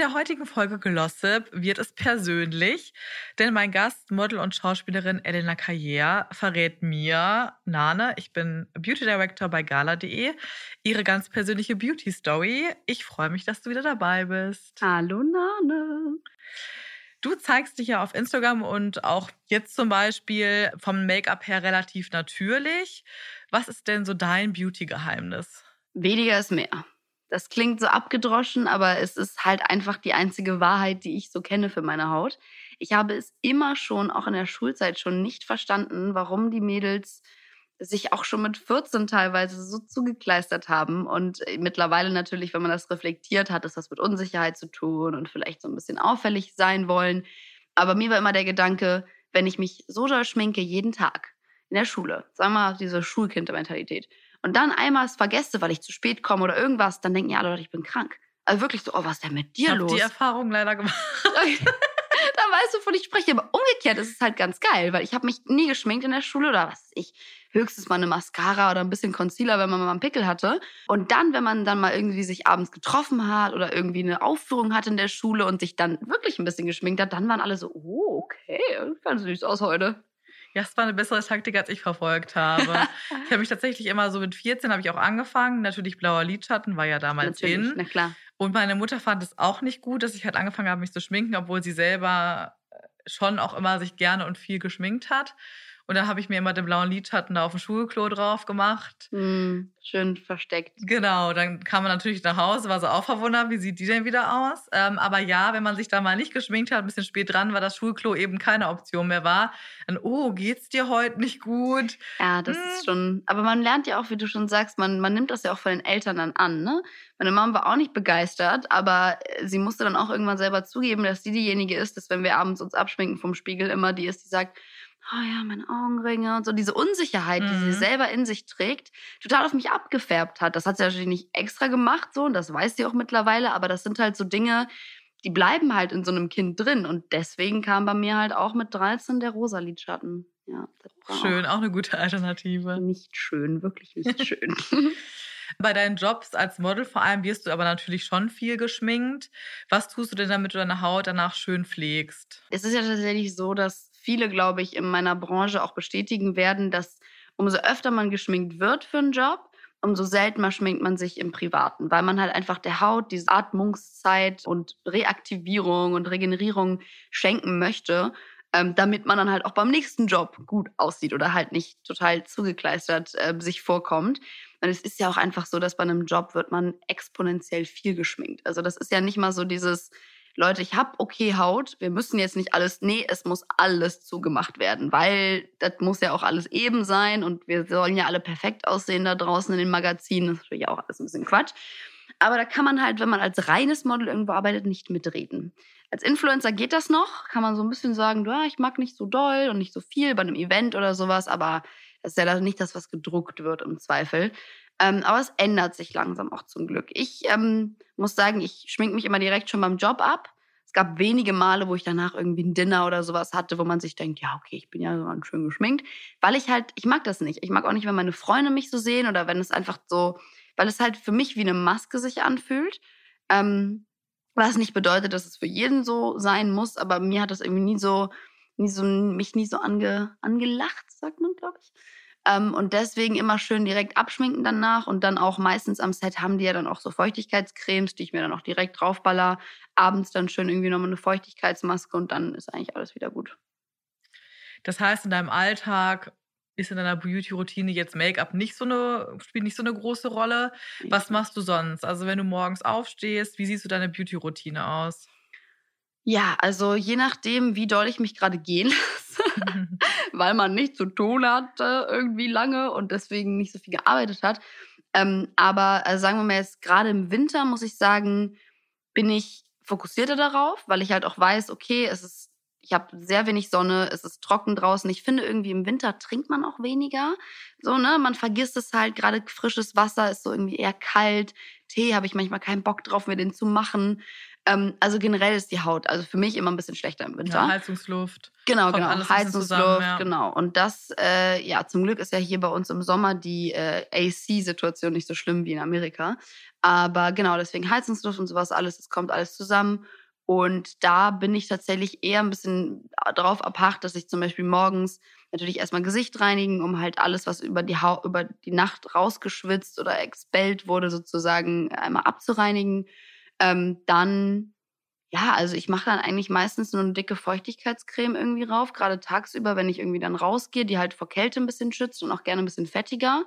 Der heutigen Folge Glossip wird es persönlich, denn mein Gast, Model und Schauspielerin Elena Carrière, verrät mir, Nane, ich bin Beauty Director bei gala.de, ihre ganz persönliche Beauty Story. Ich freue mich, dass du wieder dabei bist. Hallo Nane. Du zeigst dich ja auf Instagram und auch jetzt zum Beispiel vom Make-up her relativ natürlich. Was ist denn so dein Beauty-Geheimnis? Weniger ist mehr. Das klingt so abgedroschen, aber es ist halt einfach die einzige Wahrheit, die ich so kenne für meine Haut. Ich habe es immer schon, auch in der Schulzeit schon nicht verstanden, warum die Mädels sich auch schon mit 14 teilweise so zugekleistert haben. Und äh, mittlerweile natürlich, wenn man das reflektiert, hat es was mit Unsicherheit zu tun und vielleicht so ein bisschen auffällig sein wollen. Aber mir war immer der Gedanke, wenn ich mich so doll schminke jeden Tag in der Schule, sagen wir mal diese Schulkindermentalität, und dann einmal es vergesse, weil ich zu spät komme oder irgendwas, dann denken ja alle Leute, ich bin krank. Also wirklich so, oh, was ist denn mit dir ich los? die Erfahrung leider gemacht. dann weißt du, wovon ich spreche. Aber umgekehrt ist es halt ganz geil, weil ich habe mich nie geschminkt in der Schule oder was weiß ich. Höchstens mal eine Mascara oder ein bisschen Concealer, wenn man mal einen Pickel hatte. Und dann, wenn man dann mal irgendwie sich abends getroffen hat oder irgendwie eine Aufführung hatte in der Schule und sich dann wirklich ein bisschen geschminkt hat, dann waren alle so, oh, okay, ganz süß aus heute. Ja, es war eine bessere Taktik, als ich verfolgt habe. ich habe mich tatsächlich immer so mit 14 habe ich auch angefangen. Natürlich blauer Lidschatten war ja damals Natürlich, in. na klar. Und meine Mutter fand es auch nicht gut, dass ich halt angefangen habe, mich zu schminken, obwohl sie selber schon auch immer sich gerne und viel geschminkt hat. Und dann habe ich mir immer den blauen Lidschatten da auf dem Schulklo drauf gemacht. Mm, schön versteckt. Genau, dann kam man natürlich nach Hause, war so auch verwundert, wie sieht die denn wieder aus? Ähm, aber ja, wenn man sich da mal nicht geschminkt hat, ein bisschen spät dran, weil das Schulklo eben keine Option mehr war, dann, oh, geht's dir heute nicht gut? Ja, das hm. ist schon, aber man lernt ja auch, wie du schon sagst, man, man nimmt das ja auch von den Eltern dann an, ne? Meine Mama war auch nicht begeistert, aber äh, sie musste dann auch irgendwann selber zugeben, dass sie diejenige ist, dass wenn wir abends uns abschminken vom Spiegel immer die ist, die sagt, oh ja, meine Augenringe und so diese Unsicherheit, mhm. die sie mhm. selber in sich trägt, total auf mich abgefärbt hat. Das hat sie natürlich nicht extra gemacht so und das weiß sie auch mittlerweile, aber das sind halt so Dinge, die bleiben halt in so einem Kind drin und deswegen kam bei mir halt auch mit 13 der rosa Lidschatten. Ja, schön, auch, auch eine gute Alternative. Nicht schön, wirklich nicht schön. Bei deinen Jobs als Model vor allem wirst du aber natürlich schon viel geschminkt. Was tust du denn, damit du deine Haut danach schön pflegst? Es ist ja tatsächlich so, dass viele, glaube ich, in meiner Branche auch bestätigen werden, dass umso öfter man geschminkt wird für einen Job, umso seltener schminkt man sich im Privaten, weil man halt einfach der Haut diese Atmungszeit und Reaktivierung und Regenerierung schenken möchte, ähm, damit man dann halt auch beim nächsten Job gut aussieht oder halt nicht total zugekleistert äh, sich vorkommt. Und es ist ja auch einfach so, dass bei einem Job wird man exponentiell viel geschminkt. Also das ist ja nicht mal so dieses, Leute, ich habe okay Haut, wir müssen jetzt nicht alles, nee, es muss alles zugemacht werden, weil das muss ja auch alles eben sein und wir sollen ja alle perfekt aussehen da draußen in den Magazinen. Das ist natürlich auch alles ein bisschen Quatsch. Aber da kann man halt, wenn man als reines Model irgendwo arbeitet, nicht mitreden. Als Influencer geht das noch, kann man so ein bisschen sagen, ja, ich mag nicht so doll und nicht so viel bei einem Event oder sowas, aber das ist ja nicht das, was gedruckt wird im Zweifel. Ähm, aber es ändert sich langsam auch zum Glück. Ich ähm, muss sagen, ich schminke mich immer direkt schon beim Job ab. Es gab wenige Male, wo ich danach irgendwie ein Dinner oder sowas hatte, wo man sich denkt, ja, okay, ich bin ja so schön geschminkt. Weil ich halt, ich mag das nicht. Ich mag auch nicht, wenn meine Freunde mich so sehen oder wenn es einfach so, weil es halt für mich wie eine Maske sich anfühlt. Ähm, was nicht bedeutet, dass es für jeden so sein muss, aber mir hat das irgendwie nie so, nie so, mich nie so ange, angelacht, sagt man, glaube ich. Ähm, und deswegen immer schön direkt abschminken danach und dann auch meistens am Set haben die ja dann auch so Feuchtigkeitscremes, die ich mir dann auch direkt draufballer. Abends dann schön irgendwie nochmal eine Feuchtigkeitsmaske und dann ist eigentlich alles wieder gut. Das heißt, in deinem Alltag ist in deiner Beauty-Routine jetzt Make-up nicht so eine, spielt nicht so eine große Rolle. Was machst du sonst? Also wenn du morgens aufstehst, wie siehst du deine Beauty-Routine aus? Ja, also je nachdem, wie doll ich mich gerade gehen lasse, weil man nicht zu tun hat äh, irgendwie lange und deswegen nicht so viel gearbeitet hat. Ähm, aber also sagen wir mal jetzt gerade im Winter, muss ich sagen, bin ich fokussierter darauf, weil ich halt auch weiß, okay, es ist ich habe sehr wenig Sonne, es ist trocken draußen. Ich finde irgendwie im Winter trinkt man auch weniger. So, ne? Man vergisst es halt, gerade frisches Wasser ist so irgendwie eher kalt. Tee habe ich manchmal keinen Bock drauf, mir den zu machen. Ähm, also generell ist die Haut, also für mich immer ein bisschen schlechter im Winter. Ja, Heizungsluft. Genau, genau. Heizungsluft, zusammen, ja. genau. Und das, äh, ja, zum Glück ist ja hier bei uns im Sommer die äh, AC-Situation nicht so schlimm wie in Amerika. Aber genau, deswegen Heizungsluft und sowas alles, es kommt alles zusammen. Und da bin ich tatsächlich eher ein bisschen drauf abhacht, dass ich zum Beispiel morgens natürlich erstmal Gesicht reinigen, um halt alles, was über die, Hau über die Nacht rausgeschwitzt oder expellt wurde, sozusagen einmal abzureinigen. Ähm, dann, ja, also ich mache dann eigentlich meistens nur eine dicke Feuchtigkeitscreme irgendwie rauf, gerade tagsüber, wenn ich irgendwie dann rausgehe, die halt vor Kälte ein bisschen schützt und auch gerne ein bisschen fettiger.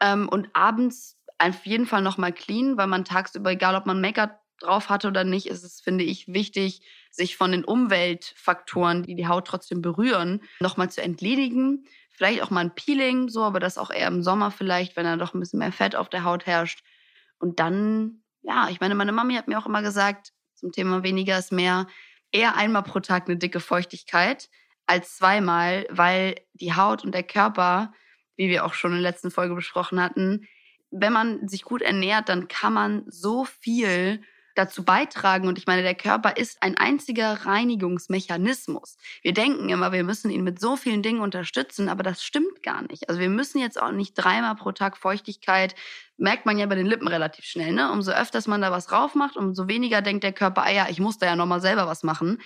Ähm, und abends auf jeden Fall nochmal clean, weil man tagsüber, egal ob man Make-up drauf hatte oder nicht, ist es, finde ich, wichtig, sich von den Umweltfaktoren, die die Haut trotzdem berühren, nochmal zu entledigen. Vielleicht auch mal ein Peeling, so, aber das auch eher im Sommer vielleicht, wenn da doch ein bisschen mehr Fett auf der Haut herrscht. Und dann, ja, ich meine, meine Mami hat mir auch immer gesagt, zum Thema weniger ist mehr, eher einmal pro Tag eine dicke Feuchtigkeit als zweimal, weil die Haut und der Körper, wie wir auch schon in der letzten Folge besprochen hatten, wenn man sich gut ernährt, dann kann man so viel dazu beitragen. Und ich meine, der Körper ist ein einziger Reinigungsmechanismus. Wir denken immer, wir müssen ihn mit so vielen Dingen unterstützen, aber das stimmt gar nicht. Also wir müssen jetzt auch nicht dreimal pro Tag Feuchtigkeit, merkt man ja bei den Lippen relativ schnell. Ne? Umso öfters man da was drauf macht, umso weniger denkt der Körper, ah ja, ich muss da ja nochmal selber was machen.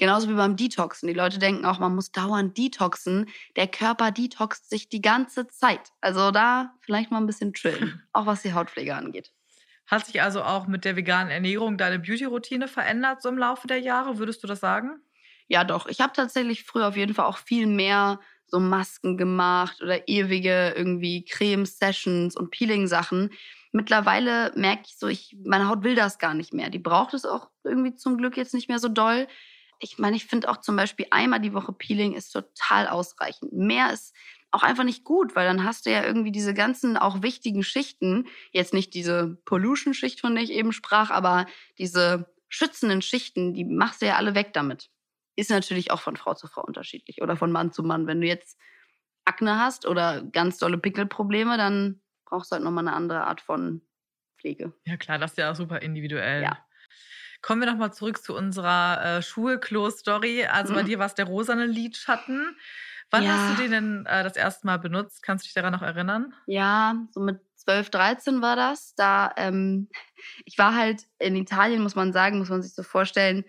Genauso wie beim Detoxen. Die Leute denken auch, man muss dauernd detoxen. Der Körper detoxt sich die ganze Zeit. Also da vielleicht mal ein bisschen chillen, auch was die Hautpflege angeht. Hat sich also auch mit der veganen Ernährung deine Beauty-Routine verändert so im Laufe der Jahre? Würdest du das sagen? Ja, doch. Ich habe tatsächlich früher auf jeden Fall auch viel mehr so Masken gemacht oder ewige irgendwie Creme-Sessions und Peeling-Sachen. Mittlerweile merke ich so, ich, meine Haut will das gar nicht mehr. Die braucht es auch irgendwie zum Glück jetzt nicht mehr so doll. Ich meine, ich finde auch zum Beispiel einmal die Woche Peeling ist total ausreichend. Mehr ist auch einfach nicht gut, weil dann hast du ja irgendwie diese ganzen auch wichtigen Schichten, jetzt nicht diese Pollution-Schicht, von der ich eben sprach, aber diese schützenden Schichten, die machst du ja alle weg damit. Ist natürlich auch von Frau zu Frau unterschiedlich oder von Mann zu Mann. Wenn du jetzt Akne hast oder ganz dolle Pickelprobleme, dann brauchst du halt nochmal eine andere Art von Pflege. Ja, klar, das ist ja auch super individuell. Ja. Kommen wir nochmal zurück zu unserer äh, Schulklo-Story. Also bei Mhm. dir war es der rosane Lidschatten. Wann Ja. hast du den denn äh, das erste Mal benutzt? Kannst du dich daran noch erinnern? Ja, so mit 12, 13 war das. Da, ähm, ich war halt in Italien, muss man sagen, muss man sich so vorstellen.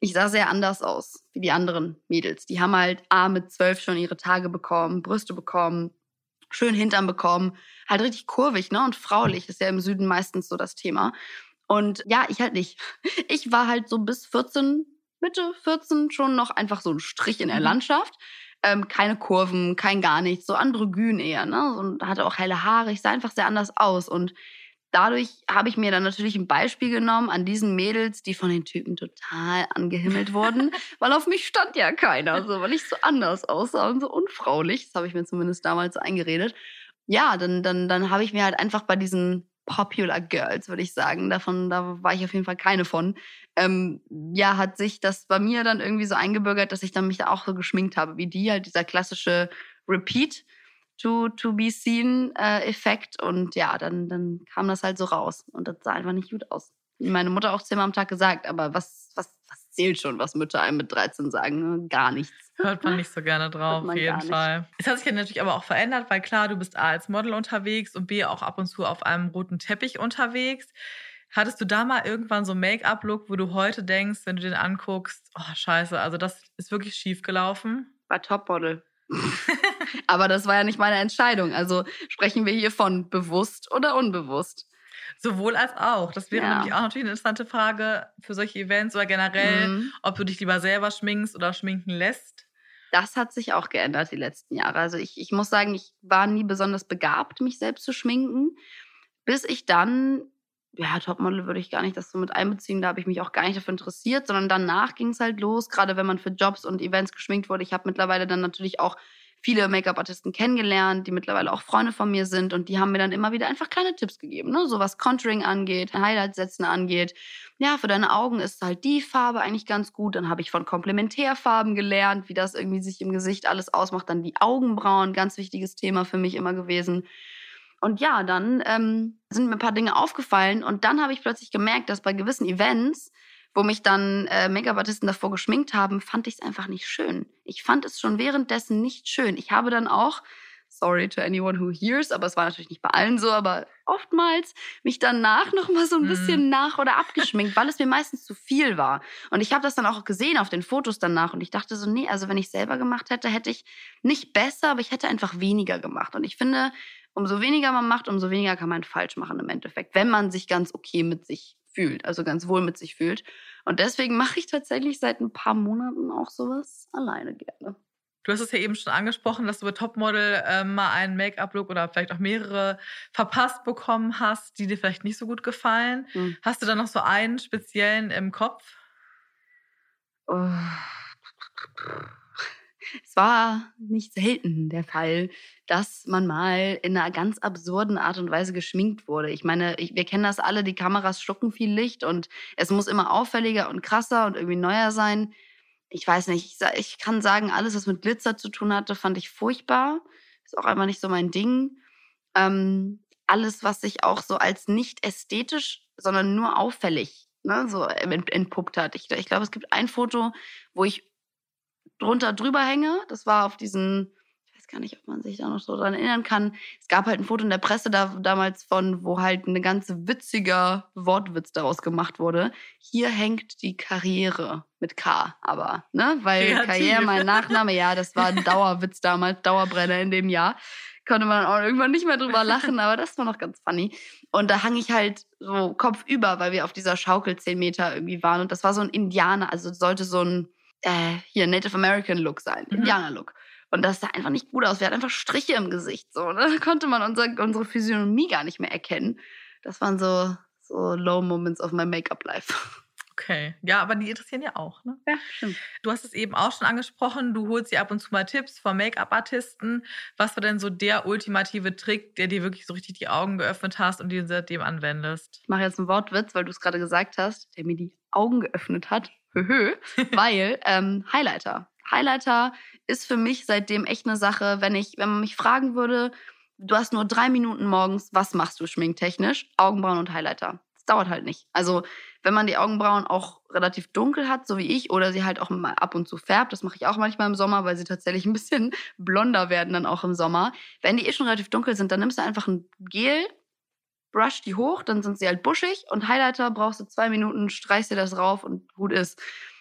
Ich sah sehr anders aus wie die anderen Mädels. Die haben halt A mit 12 schon ihre Tage bekommen, Brüste bekommen, schön Hintern bekommen, halt richtig kurvig, ne? Und fraulich ist ja im Süden meistens so das Thema. Und ja, ich halt nicht. Ich war halt so bis 14, Mitte 14 schon noch einfach so ein Strich in der Mhm. Landschaft. Ähm, keine Kurven, kein gar nichts, so androgyn eher, ne? Und hatte auch helle Haare. Ich sah einfach sehr anders aus. Und dadurch habe ich mir dann natürlich ein Beispiel genommen an diesen Mädels, die von den Typen total angehimmelt wurden, weil auf mich stand ja keiner, so, weil ich so anders aussah und so unfraulich. Das habe ich mir zumindest damals so eingeredet. Ja, dann, dann, dann habe ich mir halt einfach bei diesen Popular Girls, würde ich sagen, davon, da war ich auf jeden Fall keine von. Ähm, ja, hat sich das bei mir dann irgendwie so eingebürgert, dass ich dann mich da auch so geschminkt habe, wie die, halt dieser klassische Repeat to, to be seen äh, Effekt. Und ja, dann, dann kam das halt so raus. Und das sah einfach nicht gut aus. Wie meine Mutter auch zehnmal am Tag gesagt, aber was, was, was zählt schon, was Mütter einem mit 13 sagen? Ne? Gar nichts. Hört man nicht so gerne drauf, auf jeden. Fall. Es hat sich ja natürlich aber auch verändert, weil klar, du bist A als Model unterwegs und B auch ab und zu auf einem roten Teppich unterwegs. Hattest du da mal irgendwann so einen Make-up-Look, wo du heute denkst, wenn du den anguckst, oh scheiße, also das ist wirklich schief gelaufen? War Topmodel. aber das war ja nicht meine Entscheidung. Also sprechen wir hier von bewusst oder unbewusst. Sowohl als auch. Das wäre Ja. nämlich auch natürlich eine interessante Frage für solche Events oder generell, Mhm. ob du dich lieber selber schminkst oder schminken lässt. Das hat sich auch geändert die letzten Jahre. Also ich, ich muss sagen, ich war nie besonders begabt, mich selbst zu schminken, bis ich dann, ja, Topmodel würde ich gar nicht das so mit einbeziehen, da habe ich mich auch gar nicht dafür interessiert, sondern danach ging es halt los, gerade wenn man für Jobs und Events geschminkt wurde. Ich habe mittlerweile dann natürlich auch viele Make-up-Artisten kennengelernt, die mittlerweile auch Freunde von mir sind und die haben mir dann immer wieder einfach kleine Tipps gegeben, ne? so was Contouring angeht, Highlights setzen angeht. Ja, für deine Augen ist halt die Farbe eigentlich ganz gut. Dann habe ich von Komplementärfarben gelernt, wie das irgendwie sich im Gesicht alles ausmacht. Dann die Augenbrauen, ganz wichtiges Thema für mich immer gewesen. Und ja, dann ähm, sind mir ein paar Dinge aufgefallen und dann habe ich plötzlich gemerkt, dass bei gewissen Events, wo mich dann äh, Make-up-Artisten davor geschminkt haben, fand ich es einfach nicht schön. Ich fand es schon währenddessen nicht schön. Ich habe dann auch, sorry to anyone who hears, aber es war natürlich nicht bei allen so, aber oftmals mich danach noch mal so ein bisschen mhm. nach oder abgeschminkt, weil es mir meistens zu viel war. Und ich habe das dann auch gesehen auf den Fotos danach und ich dachte so, nee, also wenn ich selber gemacht hätte, hätte ich nicht besser, aber ich hätte einfach weniger gemacht. Und ich finde, umso weniger man macht, umso weniger kann man falsch machen im Endeffekt, wenn man sich ganz okay mit sich fühlt, also ganz wohl mit sich fühlt. Und deswegen mache ich tatsächlich seit ein paar Monaten auch sowas alleine gerne. Du hast es ja eben schon angesprochen, dass du bei Topmodel äh, mal einen Make-up-Look oder vielleicht auch mehrere verpasst bekommen hast, die dir vielleicht nicht so gut gefallen. Hm. Hast du da noch so einen speziellen im Kopf? Oh es war nicht selten der Fall, dass man mal in einer ganz absurden Art und Weise geschminkt wurde. Ich meine, ich, wir kennen das alle, die Kameras schlucken viel Licht und es muss immer auffälliger und krasser und irgendwie neuer sein. Ich weiß nicht, ich, ich kann sagen, alles, was mit Glitzer zu tun hatte, fand ich furchtbar. Ist auch einfach nicht so mein Ding. Ähm, alles, was sich auch so als nicht ästhetisch, sondern nur auffällig ne, so entpuppt hat. Ich, ich glaube, es gibt ein Foto, wo ich drunter drüber hänge. Das war auf diesen, ich weiß gar nicht, ob man sich da noch so dran erinnern kann. Es gab halt ein Foto in der Presse da, damals von, wo halt eine ganze witziger Wortwitz daraus gemacht wurde. Hier hängt die Karriere mit K, aber, ne? Weil Kreativ. Karriere mein Nachname, ja, das war ein Dauerwitz damals, Dauerbrenner in dem Jahr konnte man auch irgendwann nicht mehr drüber lachen, aber das war noch ganz funny. Und da hang ich halt so kopfüber, weil wir auf dieser Schaukel 10 Meter irgendwie waren. Und das war so ein Indianer, also sollte so ein, äh, hier Native American Look sein, mhm. Indianer Look. Und das sah einfach nicht gut aus. Wir hatten einfach Striche im Gesicht. So, ne? Da konnte man unser, unsere Physiognomie gar nicht mehr erkennen. Das waren so, so Low Moments of my Make-up Life. Okay, ja, aber die interessieren ja auch, ne? Ja, stimmt. Du hast es eben auch schon angesprochen, du holst dir ab und zu mal Tipps von Make-up-Artisten. Was war denn so der ultimative Trick, der dir wirklich so richtig die Augen geöffnet hast und den du seitdem anwendest? Ich mache jetzt einen Wortwitz, weil du es gerade gesagt hast, der mir die Augen geöffnet hat. Höhö, weil ähm, Highlighter. Highlighter ist für mich seitdem echt eine Sache, wenn ich, wenn man mich fragen würde, du hast nur drei Minuten morgens, was machst du schminktechnisch? Augenbrauen und Highlighter. Das dauert halt nicht. Also wenn man die Augenbrauen auch relativ dunkel hat, so wie ich, oder sie halt auch mal ab und zu färbt, das mache ich auch manchmal im Sommer, weil sie tatsächlich ein bisschen blonder werden dann auch im Sommer. Wenn die eh schon relativ dunkel sind, dann nimmst du einfach ein Gel, brush die hoch, dann sind sie halt buschig und Highlighter brauchst du zwei Minuten, streichst dir das rauf und gut ist.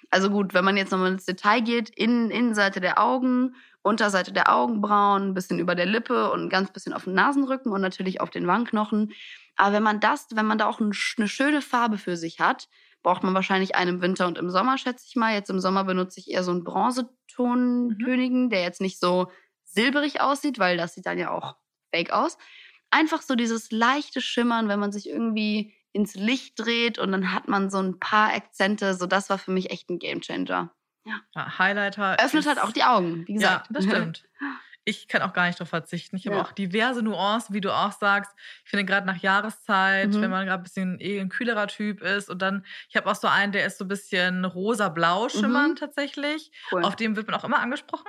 Also gut, wenn man jetzt nochmal ins Detail geht, in, Innenseite der Augen, Unterseite der Augenbrauen, ein bisschen über der Lippe und ein ganz bisschen auf dem Nasenrücken und natürlich auf den Wangenknochen. Aber wenn man das, wenn man da auch eine schöne Farbe für sich hat, braucht man wahrscheinlich einen im Winter und im Sommer, schätze ich mal. Jetzt im Sommer benutze ich eher so einen Bronzetontönigen, mhm. der jetzt nicht so silberig aussieht, weil das sieht dann ja auch fake aus einfach so dieses leichte Schimmern, wenn man sich irgendwie ins Licht dreht und dann hat man so ein paar Akzente. So, das war für mich echt ein Gamechanger. Ja. ja Highlighter. Öffnet halt auch die Augen, wie gesagt. Ja, das stimmt. Ich kann auch gar nicht darauf verzichten. Ich habe ja. auch diverse Nuancen, wie du auch sagst. Ich finde gerade nach Jahreszeit, mhm. wenn man gerade ein bisschen eh ein kühlerer Typ ist und dann, ich habe auch so einen, der ist so ein bisschen rosa-blau schimmernd mhm. tatsächlich. Cool. Auf dem wird man auch immer angesprochen.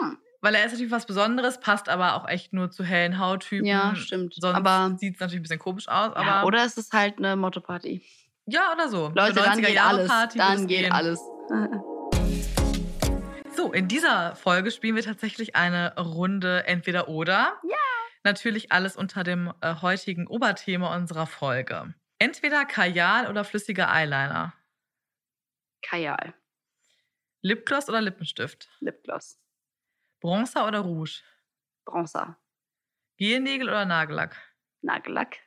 Hm. Weil er ist natürlich was Besonderes, passt aber auch echt nur zu hellen Hauttypen. Ja, stimmt. Sonst aber sieht es natürlich ein bisschen komisch aus. Aber ja, oder ist es halt eine Motto-Party. Ja, oder so. Leute, dann geht alles. Party dann geht gehen. alles. so, in dieser Folge spielen wir tatsächlich eine Runde entweder oder. Ja. Natürlich alles unter dem äh, heutigen Oberthema unserer Folge. Entweder Kajal oder flüssiger Eyeliner. Kajal. Lipgloss oder Lippenstift? Lipgloss. Bronzer oder Rouge? Bronzer. Gelnägel oder Nagellack? Nagellack.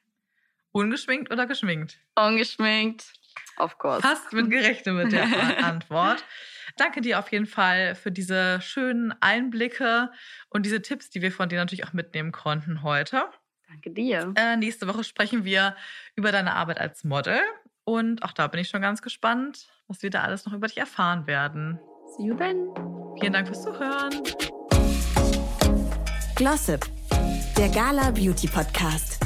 Ungeschminkt oder geschminkt? Ungeschminkt. Of course. Fast mit gerechnet mit der Antwort. Danke dir auf jeden Fall für diese schönen Einblicke und diese Tipps, die wir von dir natürlich auch mitnehmen konnten heute. Danke dir. Äh, nächste Woche sprechen wir über deine Arbeit als Model. Und auch da bin ich schon ganz gespannt, was wir da alles noch über dich erfahren werden. See you then. Vielen Dank fürs Zuhören. Glossip, der Gala Beauty Podcast.